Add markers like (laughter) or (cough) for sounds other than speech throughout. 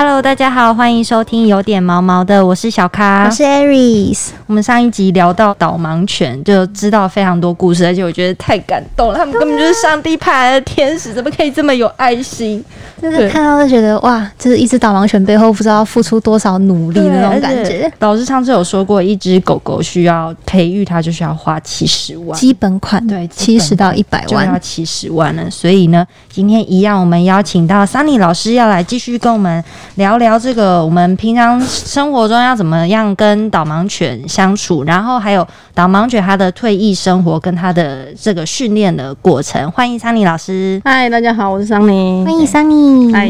Hello，大家好，欢迎收听有点毛毛的，我是小咖，我是 Aries。我们上一集聊到导盲犬，就知道非常多故事，而且我觉得太感动了，他们根本就是上帝派来的天使，怎么可以这么有爱心？就是看到就觉得哇，就是一只导盲犬背后不知道付出多少努力的那种感觉。老师上次有说过，一只狗狗需要培育它，就需要花七十万基本款，对，七十到一百万，就要七十万了。所以呢，今天一样，我们邀请到 Sunny 老师要来继续跟我们。聊聊这个，我们平常生活中要怎么样跟导盲犬相处，然后还有导盲犬它的退役生活跟它的这个训练的过程。欢迎桑尼老师。嗨，大家好，我是桑尼。欢迎桑尼。嗨，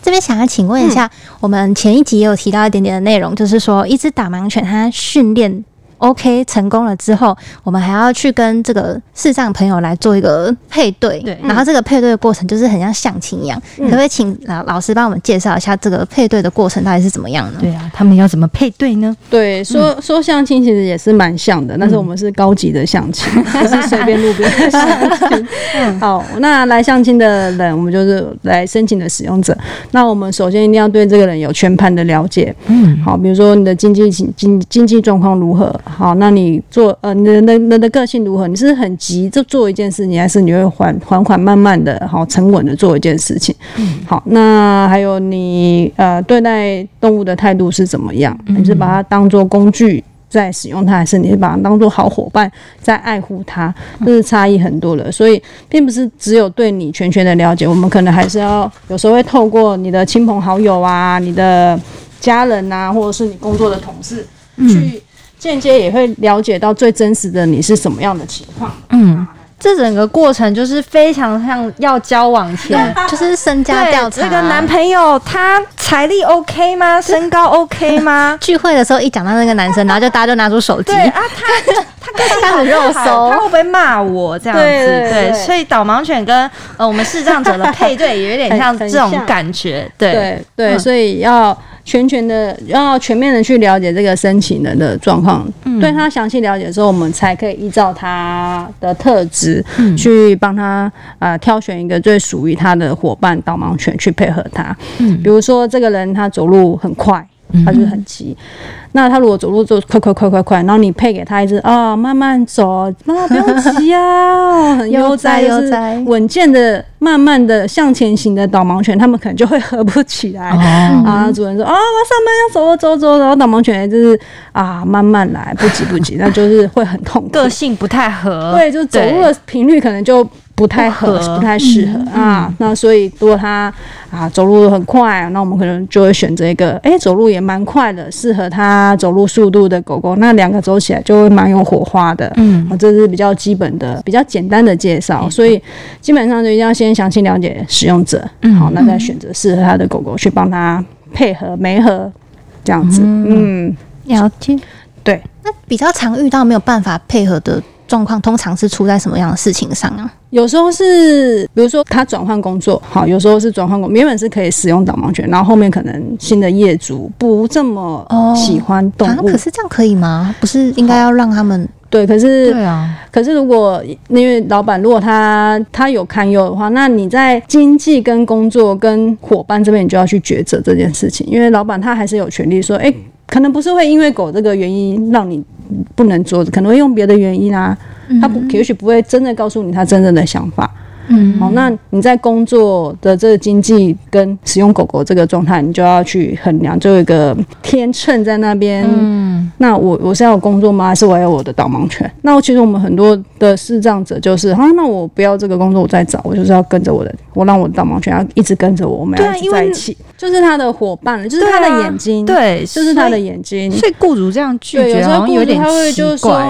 这边想要请问一下，我们前一集也有提到一点点的内容，就是说一只导盲犬它训练。OK，成功了之后，我们还要去跟这个视障朋友来做一个配对，对。然后这个配对的过程就是很像相亲一样，可不可以请老老师帮我们介绍一下这个配对的过程到底是怎么样呢？对啊，他们要怎么配对呢？对，说说相亲其实也是蛮像的，但是我们是高级的相亲，(laughs) 不是随便路边的相亲。好，那来相亲的人，我们就是来申请的使用者。那我们首先一定要对这个人有全盘的了解。嗯，好，比如说你的经济经经济状况如何？好，那你做呃，你的那那的个性如何？你是很急就做一件事情，还是你会缓缓缓慢慢的，好沉稳的做一件事情？好，那还有你呃对待动物的态度是怎么样？你是把它当做工具在使用它，还是你是把它当做好伙伴在爱护它？这是差异很多的，所以并不是只有对你全权的了解，我们可能还是要有时候会透过你的亲朋好友啊、你的家人啊，或者是你工作的同事去。间接也会了解到最真实的你是什么样的情况。嗯，这整个过程就是非常像要交往前，(laughs) 就是身家调查。这个男朋友他财力 OK 吗？身高 OK 吗？(laughs) 聚会的时候一讲到那个男生，然后就大家就拿出手机。对啊，他 (laughs) 他他很肉搜，他会不会骂我这样子？对，所以导盲犬跟呃我们视障者的配对也有点像这种感觉。对对，所以要。全权的要全面的去了解这个申请人的状况，对他详细了解之后，我们才可以依照他的特质去帮他呃挑选一个最属于他的伙伴导盲犬去配合他。嗯，比如说这个人他走路很快，他就很急。那他如果走路就快快快快快，然后你配给他一只啊慢慢走，妈不用急啊，很 (laughs) 悠哉悠哉。稳健的慢慢的向前行的导盲犬，他们可能就会 (laughs) 合不起来啊。主人说啊我上班要走走走，然后导盲犬就是啊慢慢来不急不急，那就是会很痛苦，个性不太合，对，就走路的频率可能就不太合，不太适合啊。那所以如果他啊走路很快，那我们可能就会选择一个哎走路也蛮快的，适合他。走路速度的狗狗，那两个走起来就会蛮有火花的。嗯，这是比较基本的、比较简单的介绍，所以基本上就一定要先详细了解使用者。嗯，好，那再选择适合他的狗狗去帮他配合、媒合这样子。嗯，了解。对，那比较常遇到没有办法配合的。状况通常是出在什么样的事情上啊？有时候是，比如说他转换工作，好，有时候是转换工作，原本是可以使用导盲犬，然后后面可能新的业主不这么喜欢动物，可是这样可以吗？不是应该要让他们对？可是对啊，可是如果因为老板如果他他有堪忧的话，那你在经济跟工作跟伙伴这边，你就要去抉择这件事情，因为老板他还是有权利说，哎。可能不是会因为狗这个原因让你不能做，可能会用别的原因啊，他不也许不会真的告诉你他真正的想法。嗯，好，那你在工作的这个经济跟使用狗狗这个状态，你就要去衡量，就有一个天秤在那边。嗯，那我我是要工作吗？还是我要我的导盲犬？那我其实我们很多的视障者就是，啊，那我不要这个工作，我再找，我就是要跟着我的，我让我的导盲犬要一直跟着我，我们要一直在一起，就是他的伙伴，就是他的眼睛，对，就是他的眼睛。所以雇主这样拒绝，好像有点奇怪。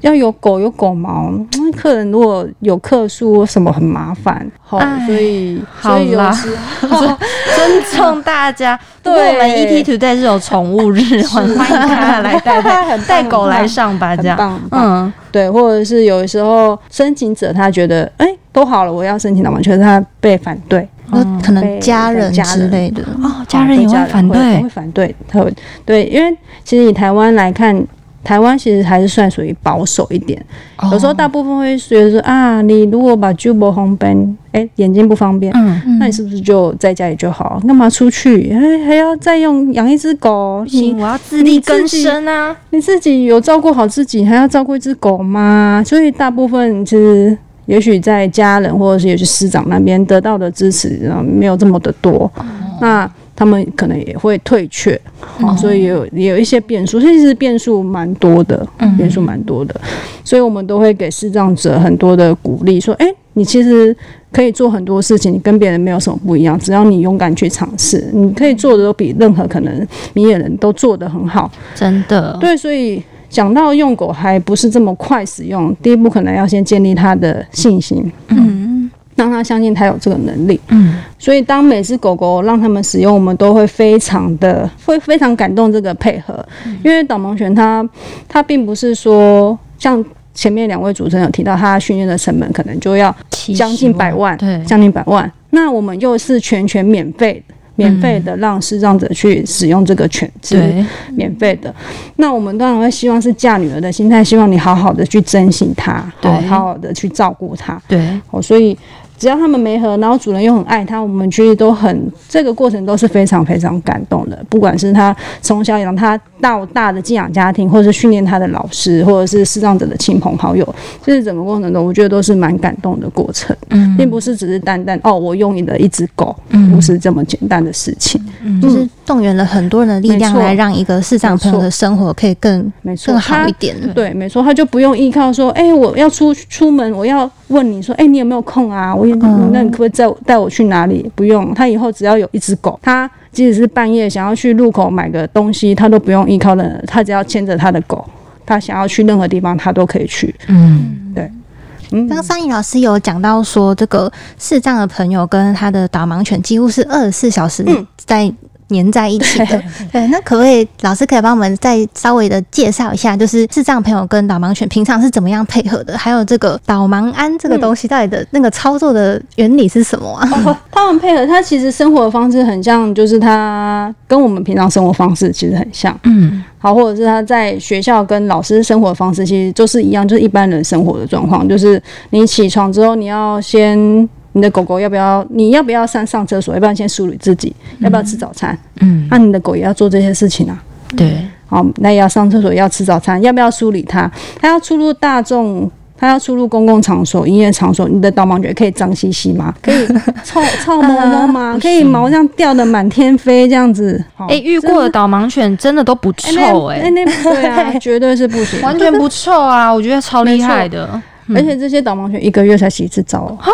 要有狗有狗毛，客人如果有客诉什么很麻烦，好，所以所以有时 (laughs) 尊重大家。(laughs) 对，我们 ET Today 是有宠物日，(laughs) 欢迎大家来带带带狗来上吧，这样，嗯，对，或者是有时候申请者他觉得，哎，都好了，我要申请导盲犬，他被反对，可能家人之类的。哦，家人也会反对，会反对，他会对，因为其实以台湾来看。台湾其实还是算属于保守一点，哦有时候大部分会觉得说啊，你如果把猪不红奔，哎，眼睛不方便，嗯，那你是不是就在家里就好？干嘛出去？哎，还要再用养一只狗？不行，你我要自力更生啊！你自己有照顾好自己，还要照顾一只狗吗？所以大部分其实，也许在家人或者是也许师长那边得到的支持，呃没有这么的多，那他们可能也会退却，哦、所以也有也有一些变数，其实变数蛮多的，变数蛮多的，所以我们都会给视障者很多的鼓励，说，哎、你其实可以做很多事情，你跟别人没有什么不一样，只要你勇敢去尝试，你可以做的都比任何可能明眼人都做得很好。真的，对，所以讲到用狗还不是这么快使用，第一步可能要先建立他的信心，嗯，让他相信他有这个能力。嗯，所以当每只狗狗让他们使用，我们都会非常的会非常感动这个配合，因为导盲犬它它并不是说像。前面两位主持人有提到，它训练的成本可能就要将近百万，对，将近百万。那我们又是全权免费，免费的让视障者去使用这个犬只，对，免费的。那我们当然会希望是嫁女儿的心态，希望你好好的去珍惜它，对好好好的去照顾它。对，哦，所以只要他们没合，然后主人又很爱它，我们其实都很这个过程都是非常非常感动的。不管是他从小养他到大的寄养家庭，或者是训练他的老师，或者是视障者的亲朋好友，就是整个过程中，我觉得都是蛮感动的过程，嗯并不是只是单单哦，我用你的一只狗，嗯不是这么简单的事情。就是动员了很多人的力量来让一个视障朋友的生活可以更没错，更好一点。对，没错，他就不用依靠说，哎、我要出出门，我要问你说，哎、你有没有空啊？我也，嗯那你可不可以带我带我去哪里？不用，他以后只要有一只狗，他即使是半夜想要去路口买个东西，他都不用依靠人，他只要牵着他的狗，他想要去任何地方，他都可以去。嗯，嗯刚刚桑怡老师有讲到说，这个视障的朋友跟他的导盲犬几乎是二十四小时在黏在一起的。(laughs) 对，那可不可以老师可以帮我们再稍微的介绍一下，就是智障朋友跟导盲犬平常是怎么样配合的？还有这个导盲鞍这个东西到底的那个操作的原理是什么啊？哦，他们配合，他其实生活的方式很像，就是他跟我们平常生活方式其实很像。嗯，好，或者是他在学校跟老师生活方式其实就是一样，就是一般人生活的状况，就是你起床之后，你要先你的狗狗要不要，你要不要上上厕所，要不要先梳理自己，要不要吃早餐？嗯，那、你的狗也要做这些事情啊。对，好，那也要上厕所，也要吃早餐，要不要梳理它？它要出入大众，它要出入公共场所、营业场所，你的导盲犬可以脏兮兮吗？可以 (laughs) 臭臭摸摸吗？(laughs) 可以毛这样掉的满天飞这样子？好哎，遇过的导盲犬真的都不哎臭哎，那那对啊，绝对是不行，完全不臭啊，我觉得超厉害的。而且这些导盲犬一个月才洗一次澡。哦，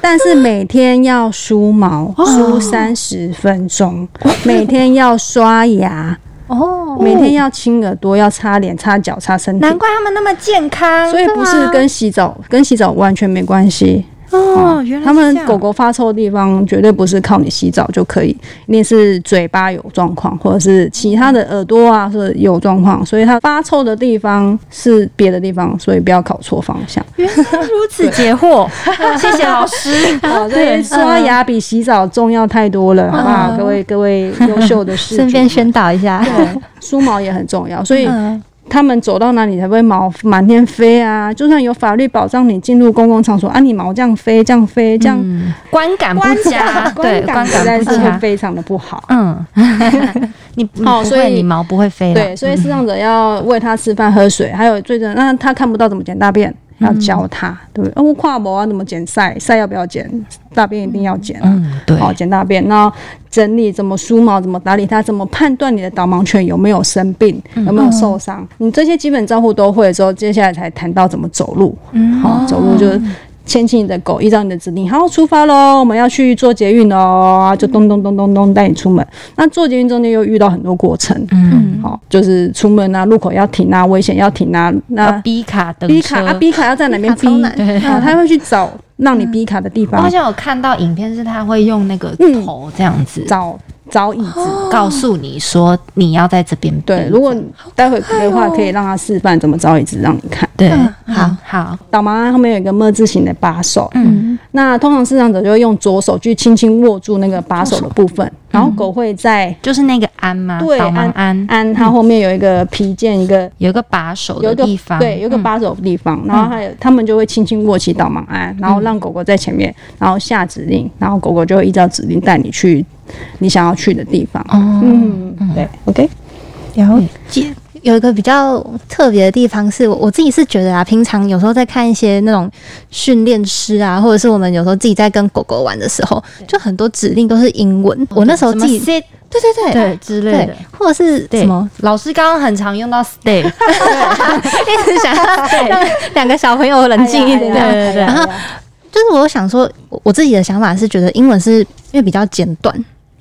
但是每天要梳毛，梳三十分钟，每天要刷牙，哦，每天要清耳朵，要擦脸、擦脚、擦身体。难怪他们那么健康，所以不是跟洗澡跟洗澡完全没关系。哦，原来他们狗狗发臭的地方绝对不是靠你洗澡就可以，一定是嘴巴有状况，或者是其他的耳朵啊是有状况，所以它发臭的地方是别的地方，所以不要搞错方向。原来如此解惑，(laughs) 谢谢老师。哦，(laughs) 所以刷牙比洗澡重要太多了，好不好？各位各位优秀的事主，顺便宣导一下。对梳毛也很重要，所以嗯他们走到哪里才会毛满天飞啊？就算有法律保障你进入公共场所啊，你毛这样飞这样飞这样，嗯，观感不佳，对，观观感实在。是会非常的不好。嗯，(laughs) 你哦所以，你毛不会飞。对，所以视障者要喂他吃饭喝水，还有最重要，那他看不到怎么捡大便，要教他，对不对？哦，我跨膜啊，怎么剪晒？晒要不要剪？大便一定要剪啊。嗯，对，好，剪大便，然后整理怎么梳毛，怎么打理它，怎么判断你的导盲犬有没有生病，有没有受伤，你这些基本照护都会之后，接下来才谈到怎么走路。嗯好，走路就是牵起你的狗，依照你的指令，好，出发喽，我们要去做捷运喽，就咚咚咚咚咚带你出门。那做捷运中间又遇到很多过程，嗯，好，就是出门啊，路口要停啊，危险要停啊，那逼卡等 B 卡啊车。，B 卡要在哪边逼？对啊，他会去找让你逼卡的地方我好，像有看到影片，是他会用那个嗯头这样子。找找椅子。告诉你说你要在这边对，如果待会的话，可以让他示范怎么招椅子让你看。对，嗯好好，导盲鞍后面有一个么字形的把手，嗯。那通常视障者就会用左手去轻轻握住那个把手的部分，然后狗会在就是那个鞍吗？对导盲鞍鞍它后面有一个皮件，一个有一个把手有个的地方，对，有一个嗯把手的地方，然后还有他们就会轻轻握起导盲鞍，然后让狗狗在前面，然后下指令，然后狗狗就会依照指令带你去你想要去的地方。哦，嗯，对，OK，了解。有一个比较特别的地方是，我我自己是觉得啊，平常有时候在看一些那种训练师啊，或者是我们有时候自己在跟狗狗玩的时候，就很多指令都是英文。我那时候自己对对对对之类的，，或者是什么，老师刚刚很常用到 stay，(laughs) 一直想要让两个小朋友冷静一点。对对对。然后就是我想说，我我自己的想法是觉得英文是因为比较简短，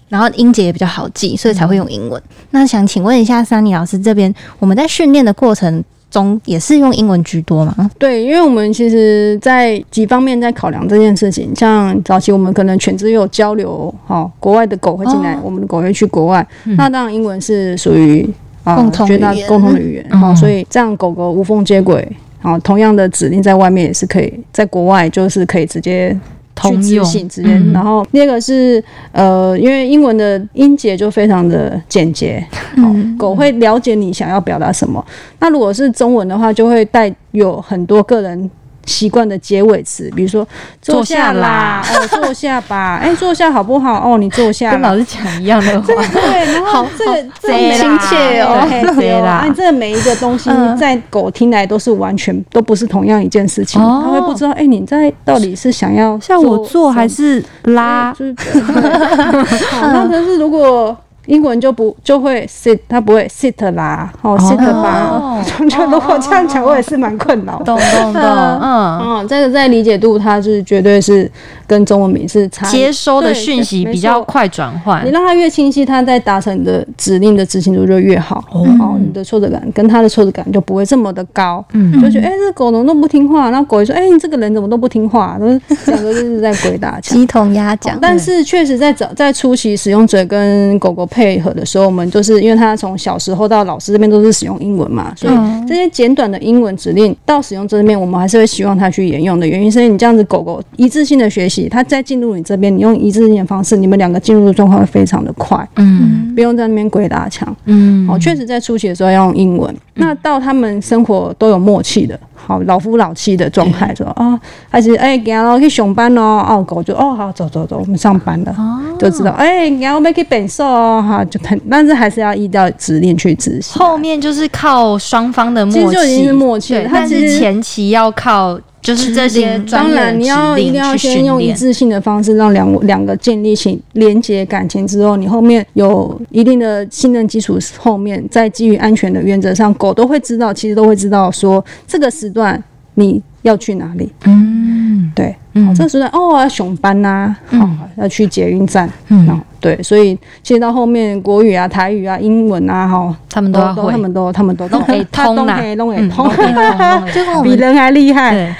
然后音节也比较好记，所以才会用英文。那想请问一下珊妮老师这边，我们在训练的过程中也是用英文居多吗？对，因为我们其实，在几方面在考量这件事情，像早期我们可能犬只有交流，哈、国外的狗会进来，哦我们的狗会去国外，嗯那当然英文是属于啊共同绝大共同的语言，嗯哈、所以这样狗狗无缝接轨，好、同样的指令在外面也是可以，在国外就是可以直接。通去执用行直接，嗯。然后第二个是呃，因为英文的音节就非常的简洁，嗯，狗会了解你想要表达什么。那如果是中文的话，就会带有很多个人习惯的结尾词，比如说坐下啦，哦，坐下吧，(laughs) 哎，坐下好不好？哦，你坐下。跟老师讲一样的话，对，然后 (laughs) 这个这个贼亲切哦，对啦。哎，这每一个东西嗯。在狗听来都是完全都不是同样一件事情，哦。它会不知道，哎，你在到底是想要像我坐还是拉，就是对 (laughs) 好，那可是如果英文就不就会 sit，他不会 sit 啦，哦 sit 吧，哦 (laughs) 就如果这样讲，我也是蛮困扰。懂懂懂，(laughs) 嗯，嗯，这个在理解度，它是绝对是跟中文名是差接收的讯息比较快转换你，让它越清晰，它在达成你的指令的执行度就越好。哦，你的挫折感跟它的挫折感就不会这么的高。嗯就觉得哎、这狗怎么都不听话，然后狗也说哎、你这个人怎么都不听话，都是两个就是在鬼打墙。鸡同鸭讲。但是确实在早在初期使用者跟狗狗配合的时候，我们就是因为他从小时候到老师这边都是使用英文嘛，所以这些简短的英文指令到使用这边，我们还是会希望他去沿用的原因，是因为你这样子狗狗一致性的学习，它再进入你这边，你用一致性的方式，你们两个进入的状况会非常的快，嗯。不用在那边鬼打墙。嗯，哦，确实在初期的时候要用英文，那到他们生活都有默契的，好老夫老妻的状态，说啊，还是哎，给他去上班哦，哦，狗就哦好走走走，我们上班了，就知道哎，然后我们去本寿哦，哈，就很，但是还是要依照指令去执行。后面就是靠双方的默契，其实就已经是默契但是前期要靠就是这些专当业的然，你要一定要先用一致性的方式，让两两个建立起连接感情之后，你后面有一定的信任基础，后面再基于安全的原则上，狗都会知道，其实都会知道说这个时段你要去哪里。嗯对，嗯哦，这个时段哦，我要熊班呐、哦，要去捷运站，嗯哦，对，所以其实到后面国语啊、台语啊、英文啊，哈，他们都要会他们都他们都都可以通啦都可以都可以嗯 (laughs) 比人还厉害。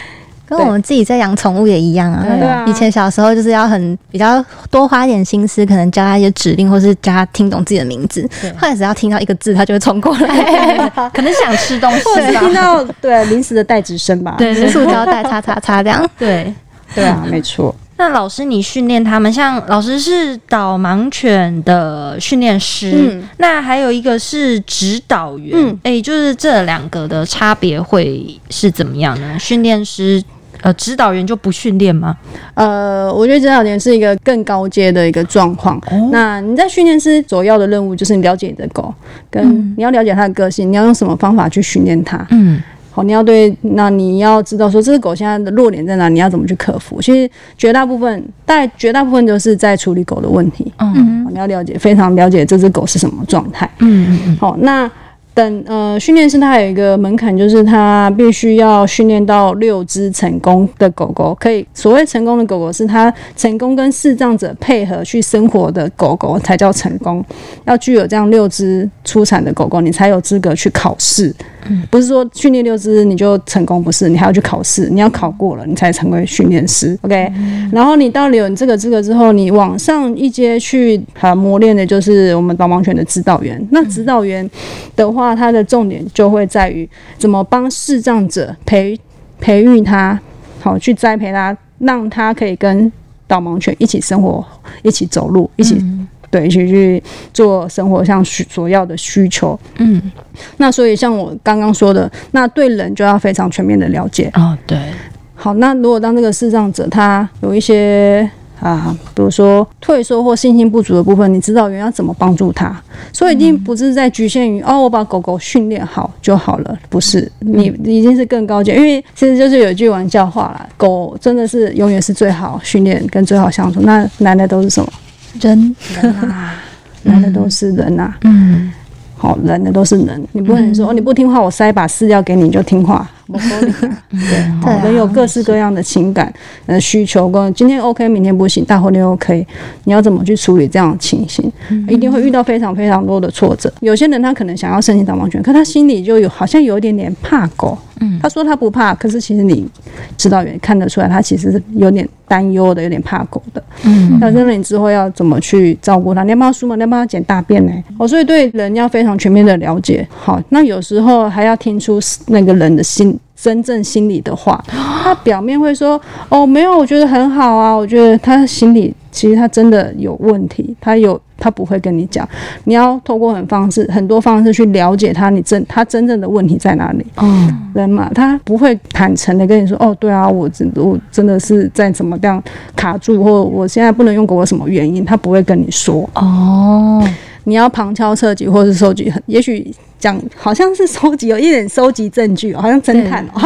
跟我们自己在养宠物也一样啊。对啊以前小时候就是要很比较多花一点心思，可能教他一些指令，或是教他听懂自己的名字对。后来只要听到一个字，他就会冲过来，(laughs) 可能想吃东西或者听，到对临时的代指声吧，对对塑胶袋叉叉叉这样。对。对啊，没错。那老师，你训练他们，像老师是导盲犬的训练师，嗯那还有一个是指导员，嗯哎、就是这两个的差别会是怎么样呢？训练师，呃，指导员就不训练吗？呃，我觉得指导员是一个更高阶的一个状况。哦那你在训练师首要的任务就是你了解你的狗，跟嗯你要了解它的个性，你要用什么方法去训练它。嗯好，你要对，那你要知道说这只狗现在的弱点在哪，你要怎么去克服。其实绝大部分，大概绝大部分都是在处理狗的问题。嗯嗯你要了解，非常了解这只狗是什么状态。嗯嗯好，那等呃训练师他有一个门槛，就是他必须要训练到六只成功的狗狗。可以所谓成功的狗狗，是它成功跟视障者配合去生活的狗狗才叫成功。要具有这样六只出产的狗狗，你才有资格去考试。不是说训练六只你就成功，不是，你还要去考试，你要考过了，你才成为训练师。OK，、然后你到了有你这个资格之后，你往上一阶去啊磨练的就是我们导盲犬的指导员。那指导员的话，它的重点就会在于怎么帮视障者培培育他，好去栽培他，让他可以跟导盲犬一起生活，一起走路，一起、对，一起去做生活上需所要的需求。嗯，那所以像我刚刚说的，那对人就要非常全面的了解。哦，对，好，那如果当这个视障者他有一些啊，比如说退缩或信心不足的部分，你指导员要怎么帮助他？所以一定不是在局限于、哦，我把狗狗训练好就好了，不是，你已经是更高阶。因为其实就是有一句玩笑话啦，狗真的是永远是最好训练跟最好相处。那男的都是什么？人。人啊，(laughs) 来的都是人啊。嗯，好，人的都是人，你不能说、哦你不听话，我塞把饲料给你你就听话，我合理啊对，人有各式各样的情感、呃需求，跟今天 OK，明天不行，大后天 OK，你要怎么去处理这样的情形？一定会遇到非常非常多的挫折。有些人他可能想要申请导盲犬，可他心里就有好像有一点点怕狗。嗯他说他不怕，可是其实你指导员看得出来，他其实是有点担忧的，有点怕狗的。嗯，那那你之后要怎么去照顾他？你要帮他梳毛，你要帮他捡大便呢？哦，所以对人要非常全面的了解。好，那有时候还要听出那个人的心真正心里的话。他表面会说：“哦，没有，我觉得很好啊，我觉得他心里其实他真的有问题，他有他不会跟你讲。你要透过很方式很多方式去了解他，你真他真正的问题在哪里。”嗯，人嘛，他不会坦诚的跟你说，哦，对啊，我真我真的是在怎么样卡住，或我现在不能用给我什么原因？他不会跟你说，哦，你要旁敲侧击，或是收集很，也许讲好像是收集有一点收集证据哦，好像侦探哦。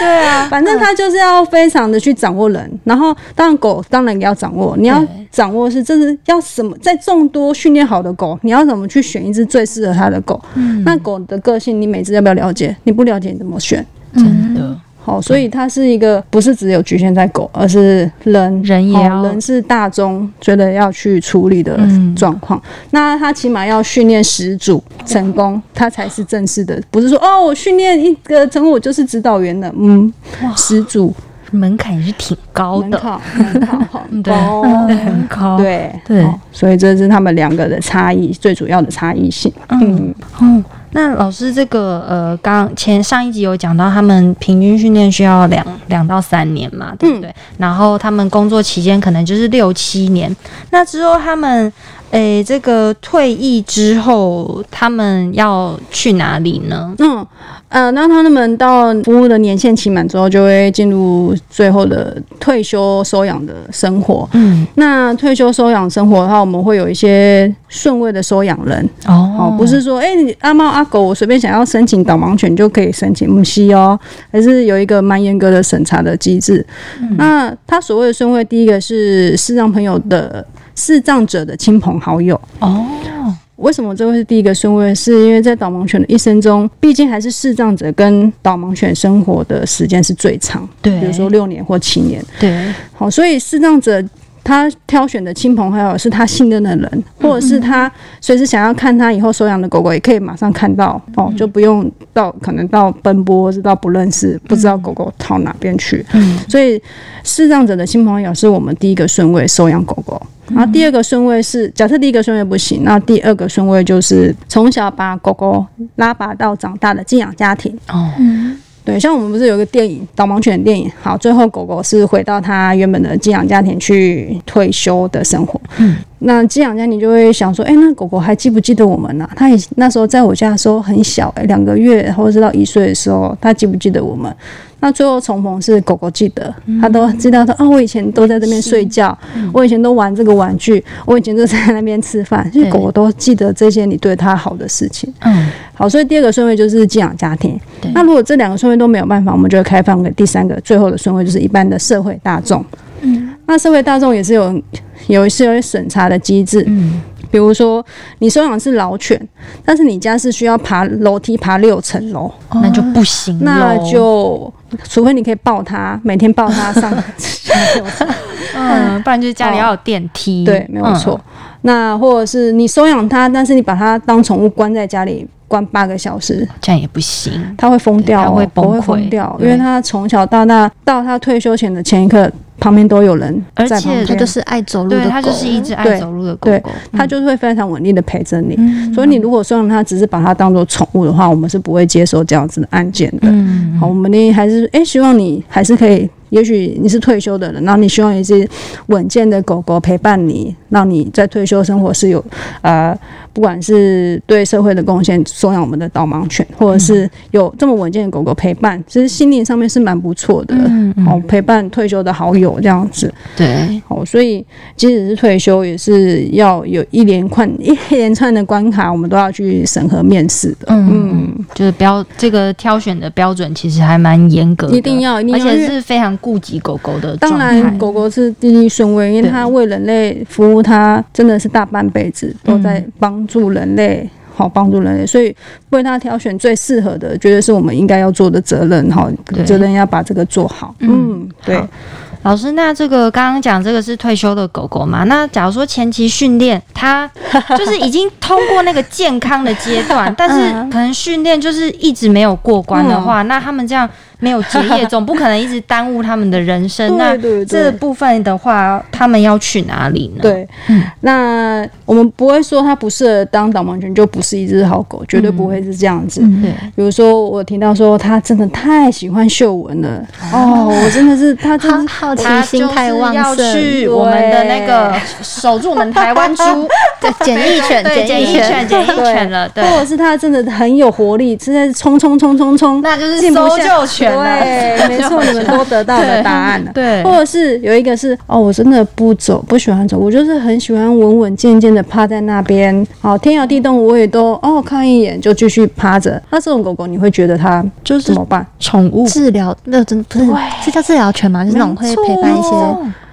对 (laughs) 啊，(laughs) 反正他就是要非常的去掌握人，然后当然狗当然也要掌握，你要掌握是这是要什么，在众多训练好的狗，你要怎么去选一只最适合它的狗？嗯那狗的个性你每只要不要了解？你不了解你怎么选？真的，好，所以它是一个不是只有局限在狗，而是人人也要人是大众觉得要去处理的嗯。状况。那他起码要训练十组成功，他才是正式的，不是说哦，我训练一个成功我就是指导员了。嗯，十组。门槛也是挺高的，门槛很对高。对，很高，，(laughs) 对对好所以这是他们两个的差异，最主要的差异性。嗯嗯，哦，那老师这个呃，刚前上一集有讲到，他们平均训练需要两两到三年嘛，对不对？然后他们工作期间可能就是六七年，那之后他们诶这个退役之后，他们要去哪里呢？嗯，呃，那他们到服务的年限期满之后，就会进入最后的退休收养的生活。嗯，那退休收养生活的话，我们会有一些顺位的收养人哦，哦不是说哎、你阿猫阿狗，我随便想要申请导盲犬就可以申请，不是哦，还是有一个蛮严格的审查的机制。那他所谓的顺位，第一个是视障朋友的视障者的亲朋好友。哦，为什么这会是第一个顺位？是因为在导盲犬的一生中，毕竟还是视障者跟导盲犬生活的时间是最长，对比如说六年或七年。对，好，所以视障者他挑选的亲朋好友是他信任的人，或者是他随时想要看他以后收养的狗狗，也可以马上看到哦，就不用到可能到奔波，或是到不认识，不知道狗狗逃哪边去。嗯所以视障者的亲朋好友是我们第一个顺位收养狗狗。然后第二个顺位是，假设第一个顺位不行，那第二个顺位就是从小把狗狗拉拔到长大的寄养家庭。哦，对，像我们不是有一个电影导盲犬的电影，好，最后狗狗是回到它原本的寄养家庭去退休的生活。嗯，那寄养家庭就会想说，哎、那狗狗还记不记得我们呢、啊？它也那时候在我家的时候很小、哎，两个月或者是到一岁的时候，它记不记得我们？那最后重逢是狗狗记得，它都知道说，啊，我以前都在这边睡觉，我以前都玩这个玩具，我以前都在那边吃饭，就是狗狗都记得这些你对它好的事情。嗯，好，所以第二个顺位就是寄养家庭。对。那如果这两个顺位都没有办法，我们就会开放给第三个最后的顺位，就是一般的社会大众。嗯，那社会大众也是有有一些审查的机制，嗯，比如说你收养是老犬，但是你家是需要爬楼梯爬六层楼，那就不行，那就除非你可以抱它，每天抱它上 (laughs) 下六层，嗯，不然就是家里要有电梯。对，没有错。那或者是你收养它，但是你把它当宠物关在家里关八个小时，这样也不行，它会疯掉它会崩溃掉，因为它从小到大到它退休前的前一刻，旁边都有人而且在旁边，它就是爱走路的对，狗，它就是一只爱走路的狗对狗。它就是会非常稳定的陪着你。嗯所以你如果收养它，只是把它当做宠物的话，我们是不会接受这样子的案件的。嗯，好，我们呢还是诶，希望你还是可以，也许你是退休的人，那你希望一只稳健的狗狗陪伴你，让你在退休生活是有呃，不管是对社会的贡献，收养我们的导盲犬，或者是有这么稳健的狗狗陪伴，其实心灵上面是蛮不错的。嗯嗯好，陪伴退休的好友这样子。对，哦，所以即使是退休，也是要有一连串一连串的关卡，我们都要去审核面试的。嗯嗯，就是标这个挑选的标准其实还蛮严格的，一定要，一定要，而且是非常顾及狗狗的当。然，狗狗是第一顺位，因为它为人类服务，它真的是大半辈子都在帮助人类。好，帮助人类，所以为他挑选最适合的，觉得是我们应该要做的责任。哈，责任要把这个做好。嗯嗯，对。老师，那这个刚刚讲这个是退休的狗狗嘛？那假如说前期训练，它 (laughs) 就是已经通过那个健康的阶段，(laughs) 但是嗯可能训练就是一直没有过关的话，那他们这样没有结业，总不可能一直耽误他们的人生。(laughs) 那对对。这部分的话，他们要去哪里呢？，对，嗯那我们不会说他不适合当导盲犬就不是一只好狗，绝对不会是这样子。对，比如说，我听到说他真的太喜欢嗅闻了，哦，我真的是他真是好好奇心太旺盛。要盛，去我们的那个守住我们台湾猪。(laughs) 对检疫犬，对，检疫犬，检疫犬了，对，或者是他真的很有活力，实在是冲冲冲冲冲，那就是搜下救犬了。对，没错，你们都得到了答案 (laughs) 了。对或者是有一个是哦，我真的不走，不喜欢走，我就是很喜欢稳稳健健的趴在那边，好天摇地动，我也都哦看一眼就继续趴着。那这种狗狗，你会觉得它就是怎么办？宠物治疗那真不是这叫治疗犬吗？就是那种会陪伴一些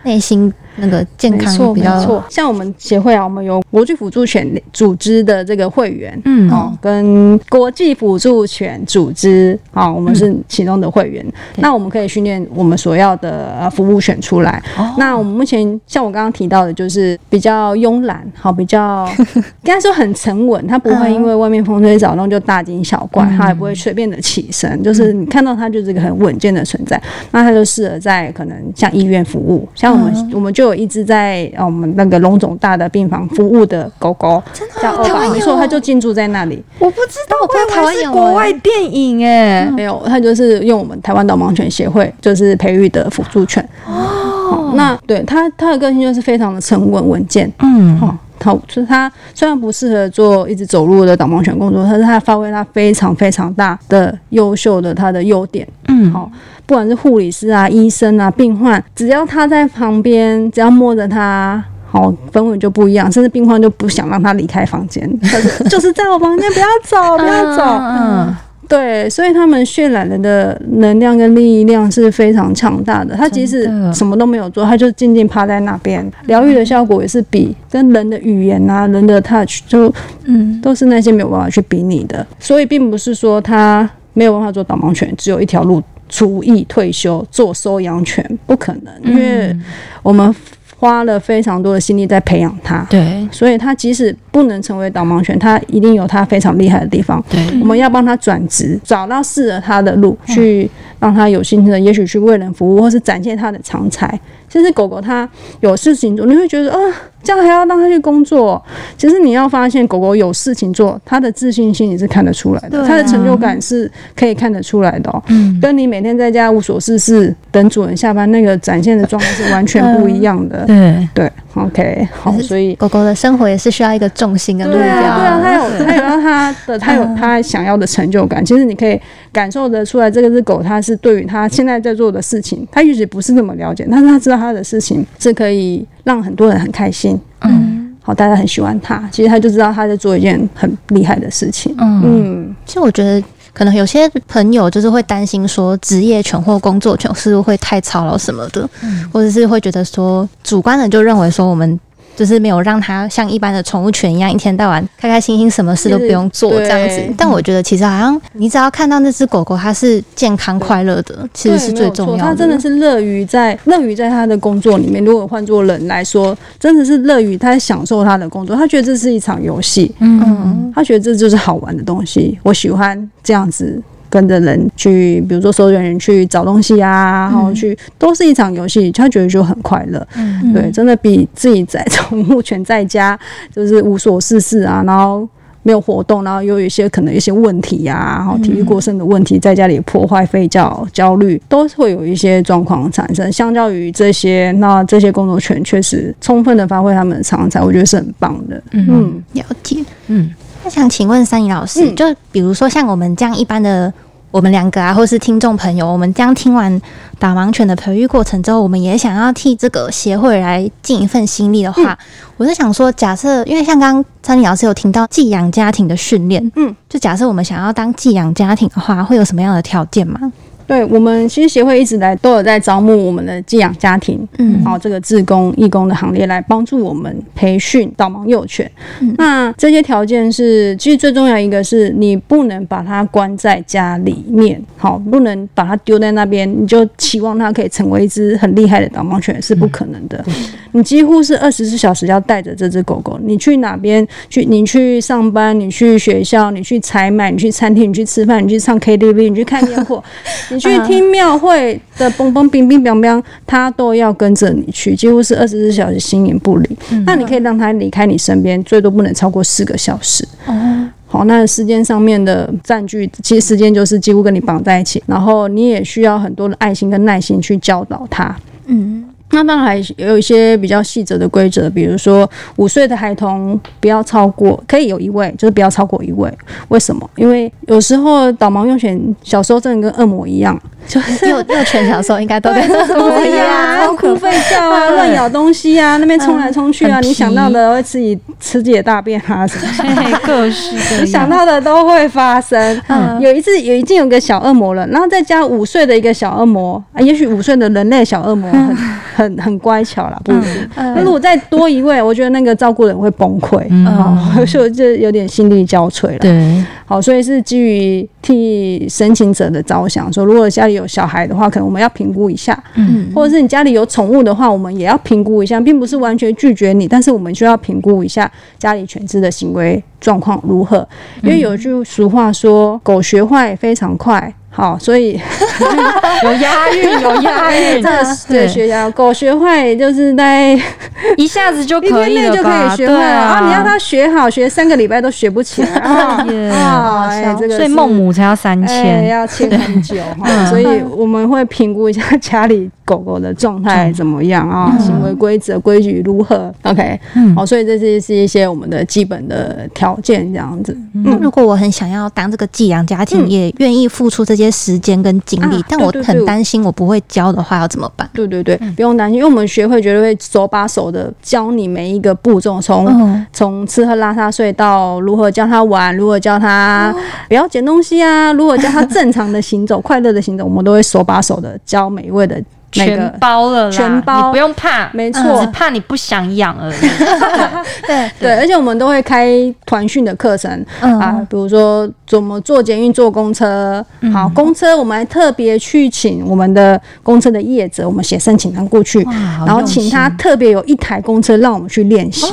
内心那个健，康比较没错。像我们协会啊，我们有国际辅助犬组织的这个会员，嗯哦，跟国际辅助犬组织，啊、我们是其中的会员。那我们可以训练我们所要的呃服务犬出来。那我们目前像我刚刚提到的，就是比较慵懒，好，比较 (laughs) 应该说很沉稳，它不会因为外面风吹草动就大惊小怪，它也不会随便的起身，就是你看到它就是一个很稳健的存在。那它就适合在可能像医院服务，像我们、我们就有一只在呃我们那个龙总大的病房服务的狗狗，叫欧巴，台湾有没错，它就进驻在那里。我不知道，我台湾有是国外电影哎，没有，它就是用我们台湾导盲犬协会就是培育的辅助犬。哦，那对它它的个性就是非常的沉稳稳健。嗯，哦，它就是它虽然不适合做一直走路的导盲犬工作，但是它发挥它非常非常大的优秀的它的优点。嗯，好、不管是护理师啊、医生啊、病患，只要他在旁边，只要摸着他。好，氛围就不一样，甚至病患就不想让他离开房间，就 (laughs) 就是在我房间，不要走，不要走。嗯，对，所以他们渲染人的能量跟力量是非常强大的。他即使什么都没有做，他就静静趴在那边，疗愈的效果也是比跟人的语言啊、人的 touch 就嗯都是那些没有办法去比拟的。所以并不是说他没有办法做导盲犬，只有一条路，除役退休做收养犬，不可能，因为我们花了非常多的心力在培养它。对所以它即使不能成为导盲犬，它一定有它非常厉害的地方。对，我们要帮它转职，找到适合它的路，去让它有兴趣的，也许去为人服务，或是展现它的长才。其实狗狗它有事情做，你会觉得啊，这样还要让它去工作。其实你要发现，狗狗有事情做，它的自信心你是看得出来的，它的成就感是可以看得出来的哦。嗯，跟你每天在家无所事事等主人下班那个展现的状态是完全不一样的。对，对，OK，好，所以狗狗的生活也是需要一个重心跟目对啊，标。对啊，他有他有让他的他有他想要的成就感。其实你可以感受得出来，这个只狗它是对于它现在在做的事情，它也许不是那么了解，但是它知道它的事情是可以让很多人很开心，嗯。好，大家很喜欢他。其实他就知道他在做一件很厉害的事情。嗯。嗯，其实我觉得，可能有些朋友就是会担心说，职业犬或工作犬是不是会太操劳什么的，或者是会觉得说，主观的就认为说，我们就是没有让它像一般的宠物犬一样，一天到晚开开心心，什么事都不用做这样子。但我觉得其实好像你只要看到那只狗狗它是健康快乐的，其实是最重要的。对没有错他真的是乐于在乐于在他的工作里面。如果换做人来说，真的是乐于他在享受他的工作，他觉得这是一场游戏，嗯他觉得这就是好玩的东西。我喜欢这样子。跟着人去，比如说收人去找东西啊，然后去都是一场游戏，他觉得就很快乐。嗯对，真的比自己在宠物犬在家就是无所事事啊，然后没有活动，然后又有一些可能一些问题呀、然后体育过剩的问题，在家里破坏、吠叫、焦虑，都会有一些状况产生。相较于这些，那这些工作犬确实充分的发挥他们的长才，我觉得是很棒的。嗯，了解。嗯，那想请问三怡老师，嗯就比如说像我们这样一般的，我们两个啊，或是听众朋友，我们将听完导盲犬的培育过程之后，我们也想要替这个协会来尽一份心力的话，我是想说，假设因为像刚刚三怡老师有听到寄养家庭的训练，嗯，就假设我们想要当寄养家庭的话，会有什么样的条件吗？对我们其实协会一直来都有在招募我们的寄养家庭，嗯好、这个志工义工的行列来帮助我们培训导盲幼犬。嗯那这些条件是，其实最重要一个是你不能把它关在家里面，好、不能把它丢在那边，你就期望它可以成为一只很厉害的导盲犬是不可能的。你几乎是二十四小时要带着这只狗狗，你去哪边去？你去上班，你去学校，你去采买，你去餐厅，你去吃饭，你去唱 KTV，你去看烟火，(laughs) 你去听庙会的嘣嘣冰冰冰冰，(laughs) 他都要跟着你去，几乎是二十四小时形影不离。那你可以让他离开你身边，最多不能超过四个小时。哦，好，那时间上面的占据，其实时间就是几乎跟你绑在一起，然后你也需要很多的爱心跟耐心去教导他。嗯那当然还有一些比较细则的规则，比如说五岁的孩童不要超过，可以有一位，就是不要超过一位。为什么？因为有时候导盲幼犬 (laughs) 小时候真的跟恶魔一样，就是幼幼犬小时候应该都跟对，什么一样，哭吠叫啊，乱咬东西啊，那边冲来冲去啊，你想到的会自己吃自己的大便啊什么。嘿各式各你想。到的都会发生。嗯有一次有已经有个小恶魔了，然后再加五岁的一个小恶魔，啊，也许五岁的人类小恶魔 (laughs) 很很很乖巧啦，不一定。那如果再多一位，(laughs) 我觉得那个照顾人会崩溃，嗯。哦，所以就有点心力交瘁了。对，好，所以是基于替申请者的着想，说如果家里有小孩的话，可能我们要评估一下，嗯。或者是你家里有宠物的话，我们也要评估一下，并不是完全拒绝你，但是我们需要评估一下家里犬只的行为状况如何。因为有句俗话说“狗学坏非常快”，好，所以 (laughs) 有押韵，(laughs) 有押韵，这对学校狗学坏就是在 (laughs) 一下子就一可以天内就可？以学坏了对啊，你让他学好，学三个礼拜都学不起来啊！耶啊，哎，这个所以孟母才要三哎，千。要签很久哈，所以我们会评估一下家里狗狗的状态怎么样啊，行为规则规矩如何？OK，嗯。好，所以这些是一些我们的基本的条件，这样子。那如果我很想要当这个寄养家庭，嗯。也愿意付出这些时间跟精力，啊但我很担心我不会教的话，要怎么办？对对对，不用担心，因为我们学会绝对会手把手的教你每一个步骤，从嗯。从吃喝拉撒睡到如何教他玩，如何教他不要捡东西啊，如何教他正常的行走、(laughs) 快乐的行走，我们都会手把手的教每一位的那全。包了啦，全包。你不用怕，没错。只怕你不想养而已。(laughs) (laughs) 对，对，而且我们都会开团训的课程，嗯。啊，比如说怎么坐捷运、坐公车。好，公车我们还特别去请我们的公车的业者，我们写申请单过去，然后请他特别有一台公车让我们去练习。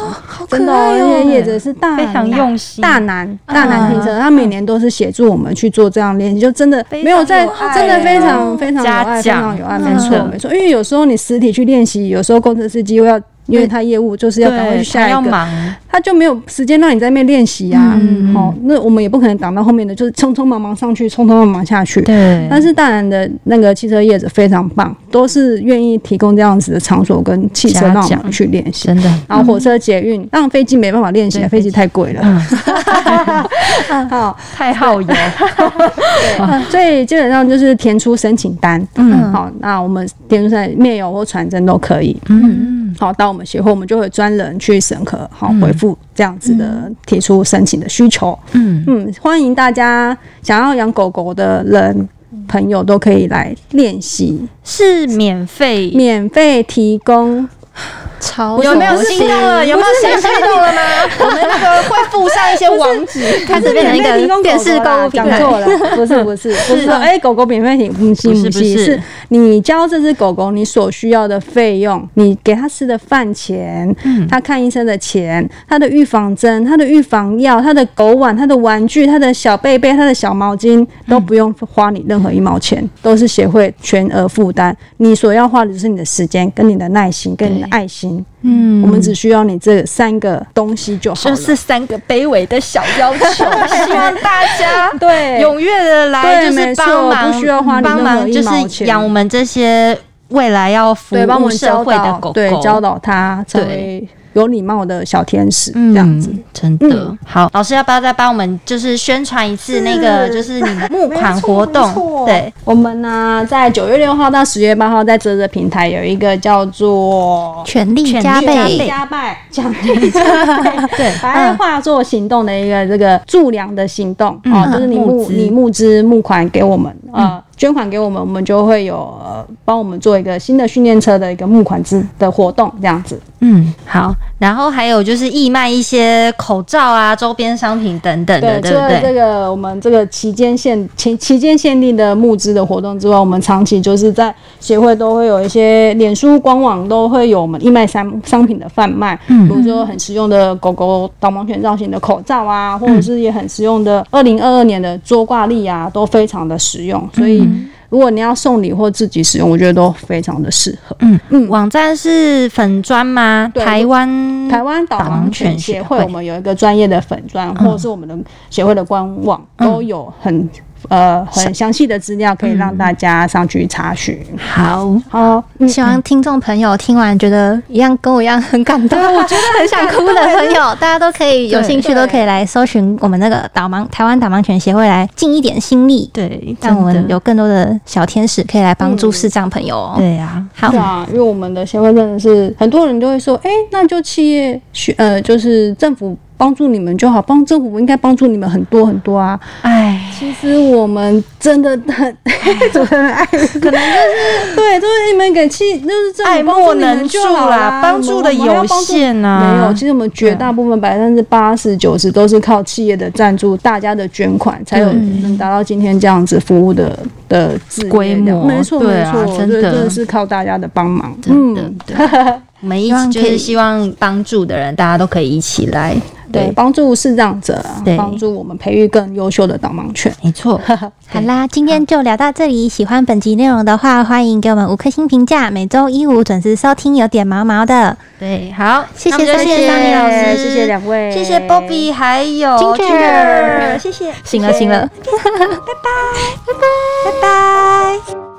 真的、哦，那些业者是大非常用心。大南大南停车，他每年都是协助我们去做这样练习，就真的没有在真的非哦常非常有嘉爱，非奖常有爱，嗯没错没错。因为有时候你实体去练习，有时候工程师机会要。因为他业务就是要赶快去，下一个，他就没有时间让你在那边练习啊。嗯好、那我们也不可能挡到后面的，就是匆匆忙忙上去，匆匆忙忙下去。对。但是大然的那个汽车业者非常棒，都是愿意提供这样子的场所跟汽车嘉奖让我们去练习。真的，然后火车、捷运，让飞机没办法练习飞机太贵了。嗯，好，(laughs) 太耗油，所以基本上就是填出申请单。嗯。好，那我们填出在面邮或传真都可以。嗯，好，到我们协会，我们就会专人去审核，好嗯。回复这样子的提出申请的需求。嗯，嗯，欢迎大家想要养狗狗的人朋友都可以来练习，是免费，免费提供超有没有心动了？有没有谁心动了吗？我们那个会附上一些网址。开始变成一个电视购物平台。讲错了，不是不是 (laughs) 不是说哎，狗狗免费品，不是不是是是你教这只狗狗你所需要的费用，你给它吃的饭钱，嗯它看医生的钱，它的预防针、它的预防药、它的狗碗、它的玩具、它的小贝贝、它的小毛巾都不用花你任何一毛钱，都是协会全额负担。你所要花的就是你的时间、跟你的耐心、跟你的爱心。嗯。我们只需要你这三个东西就好了。就是三个卑微的小要求，(laughs) 希望大家对。踊跃的来，就是帮忙，不需要花帮忙就是养我们这些未来要服务社会的狗狗，对，教导它成为有礼貌的小天使，这样子。嗯，真的、嗯好。老师要不要再帮我们就是宣传一次那个就是你们募款活没动？对，我们呢，在九月六号到十月八号，在泽泽平台有一个叫做权力加加倍倍，加倍奖励 (laughs) 加倍，对把它化作行动的一个这个助粮的行动嗯啊，就是你募你募资募款给我们呃。捐款给我们，我们就会有呃帮我们做一个新的训练车的一个募款之的活动，这样子。嗯，好。然后还有就是义卖一些口罩啊、周边商品等等的，对不除了这？个我们这个期间限期期间限定的募资的活动之外，我们长期就是在协会都会有一些脸书官网都会有我们义卖商商品的贩卖，嗯比如说很实用的狗狗导盲犬造型的口罩啊，或者是也很实用的二零二二年的桌挂历啊，都非常的实用，所以如果你要送礼或自己使用，我觉得都非常的适合。嗯嗯网站是粉砖吗？对台湾台湾导盲犬协会，我们有一个专业的粉砖，或者是我们的协会的官网，都有很呃很详细的资料，可以让大家上去查询。好，好，嗯希望听众朋友听完觉得一样跟我一样很感动，我觉得很想哭的朋友，(laughs) 大家都可以有兴趣都可以来搜寻我们那个导盲台湾导盲犬协会来尽一点心力，对，让我们有更多的小天使可以来帮助视障朋友。哦。对呀、好。对，啊，因为我们的协会真的是很多人都会说，哎、那就企业学呃，就是政府帮助你们就好，帮政府应该帮助你们很多很多啊。哎，其实我们真的很，主持人爱，可能就是对，就是你们给企，就是政府爱帮助你莫能助们就好啦，啦，帮助的有限啊。没有，其实我们绝大部分百分之八十九十都是靠企业的赞助、大家的捐款，才有嗯能达到今天这样子服务的的质规模没错没错，真的真的是靠大家的帮忙。真的嗯，对。(laughs) 我们一起就是希望帮助的人，大家都可以一起来。对，帮助视障者对，帮助我们培育更优秀的导盲犬。没错。(laughs) 好啦，今天就聊到这里。喜欢本集内容的话，欢迎给我们五颗星评价。每周一五准时收听，有点毛毛的。对，好，谢谢谢谢桑尼桑尼老师，谢谢两位，谢谢 Bobby，还有 Ginger 谢谢，行了行了。(laughs) 拜拜，拜拜，拜拜。